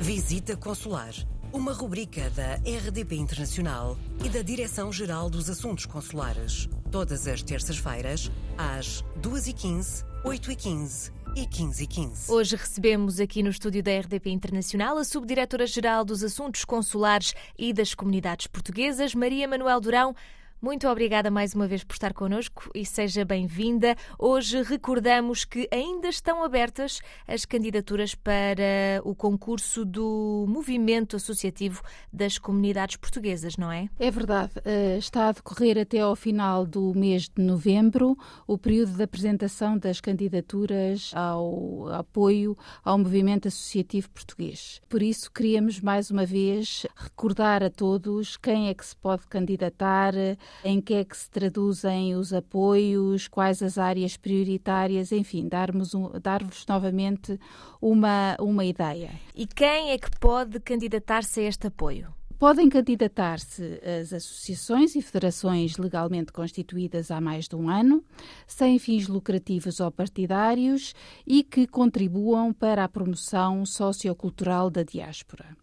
Visita Consular, uma rubrica da RDP Internacional e da Direção-Geral dos Assuntos Consulares. Todas as terças-feiras, às 2h15, 8h15 e 15h15. Hoje recebemos aqui no estúdio da RDP Internacional a Subdiretora-Geral dos Assuntos Consulares e das Comunidades Portuguesas, Maria Manuel Durão. Muito obrigada mais uma vez por estar connosco e seja bem-vinda. Hoje recordamos que ainda estão abertas as candidaturas para o concurso do Movimento Associativo das Comunidades Portuguesas, não é? É verdade. Eh, está a decorrer até ao final do mês de novembro o período de apresentação das candidaturas ao apoio ao Movimento Associativo Português. Por isso, queríamos mais uma vez recordar a todos quem é que se pode candidatar em que é que se traduzem os apoios, quais as áreas prioritárias, enfim, dar-vos um, dar novamente uma, uma ideia. E quem é que pode candidatar-se a este apoio? Podem candidatar-se as associações e federações legalmente constituídas há mais de um ano, sem fins lucrativos ou partidários e que contribuam para a promoção sociocultural da diáspora.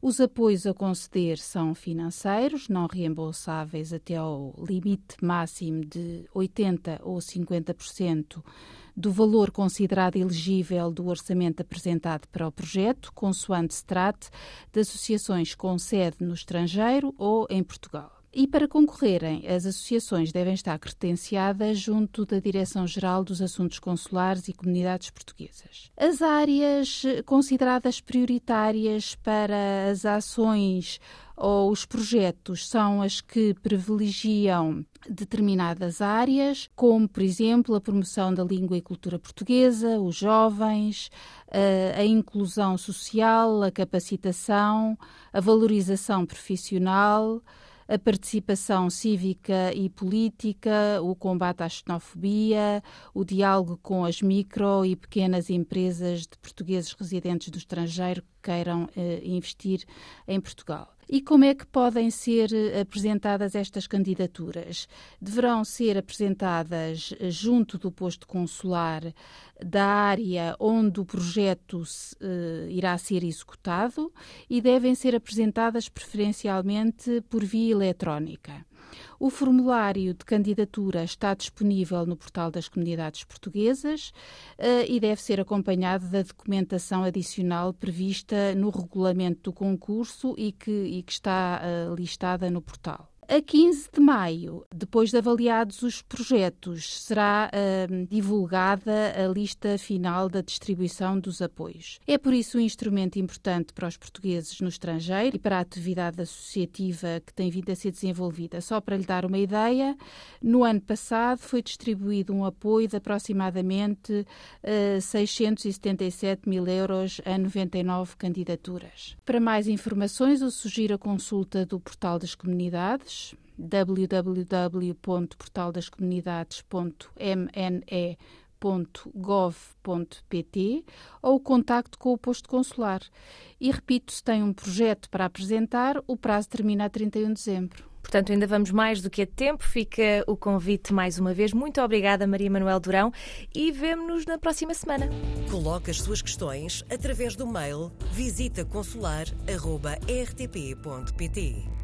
Os apoios a conceder são financeiros, não reembolsáveis até ao limite máximo de 80% ou 50% do valor considerado elegível do orçamento apresentado para o projeto, consoante se trate de associações com sede no estrangeiro ou em Portugal. E para concorrerem, as associações devem estar credenciadas junto da Direção-Geral dos Assuntos Consulares e Comunidades Portuguesas. As áreas consideradas prioritárias para as ações ou os projetos são as que privilegiam determinadas áreas, como, por exemplo, a promoção da língua e cultura portuguesa, os jovens, a inclusão social, a capacitação, a valorização profissional a participação cívica e política, o combate à xenofobia, o diálogo com as micro e pequenas empresas de portugueses residentes do estrangeiro que queiram eh, investir em Portugal. E como é que podem ser eh, apresentadas estas candidaturas? Deverão ser apresentadas eh, junto do posto consular da área onde o projeto uh, irá ser executado e devem ser apresentadas preferencialmente por via eletrónica. O formulário de candidatura está disponível no portal das comunidades portuguesas uh, e deve ser acompanhado da documentação adicional prevista no regulamento do concurso e que, e que está uh, listada no portal. A 15 de maio, depois de avaliados os projetos, será uh, divulgada a lista final da distribuição dos apoios. É por isso um instrumento importante para os portugueses no estrangeiro e para a atividade associativa que tem vindo a ser desenvolvida. Só para lhe dar uma ideia, no ano passado foi distribuído um apoio de aproximadamente uh, 677 mil euros a 99 candidaturas. Para mais informações, eu sugiro a consulta do portal das comunidades www.portaldascomunidades.mne.gov.pt ou o contacto com o posto consular. E repito, se tem um projeto para apresentar, o prazo termina a 31 de dezembro. Portanto, ainda vamos mais do que a tempo. Fica o convite mais uma vez. Muito obrigada, Maria Manuel Durão, e vemo-nos na próxima semana. Coloque as suas questões através do mail visitaconsular.rtp.pt.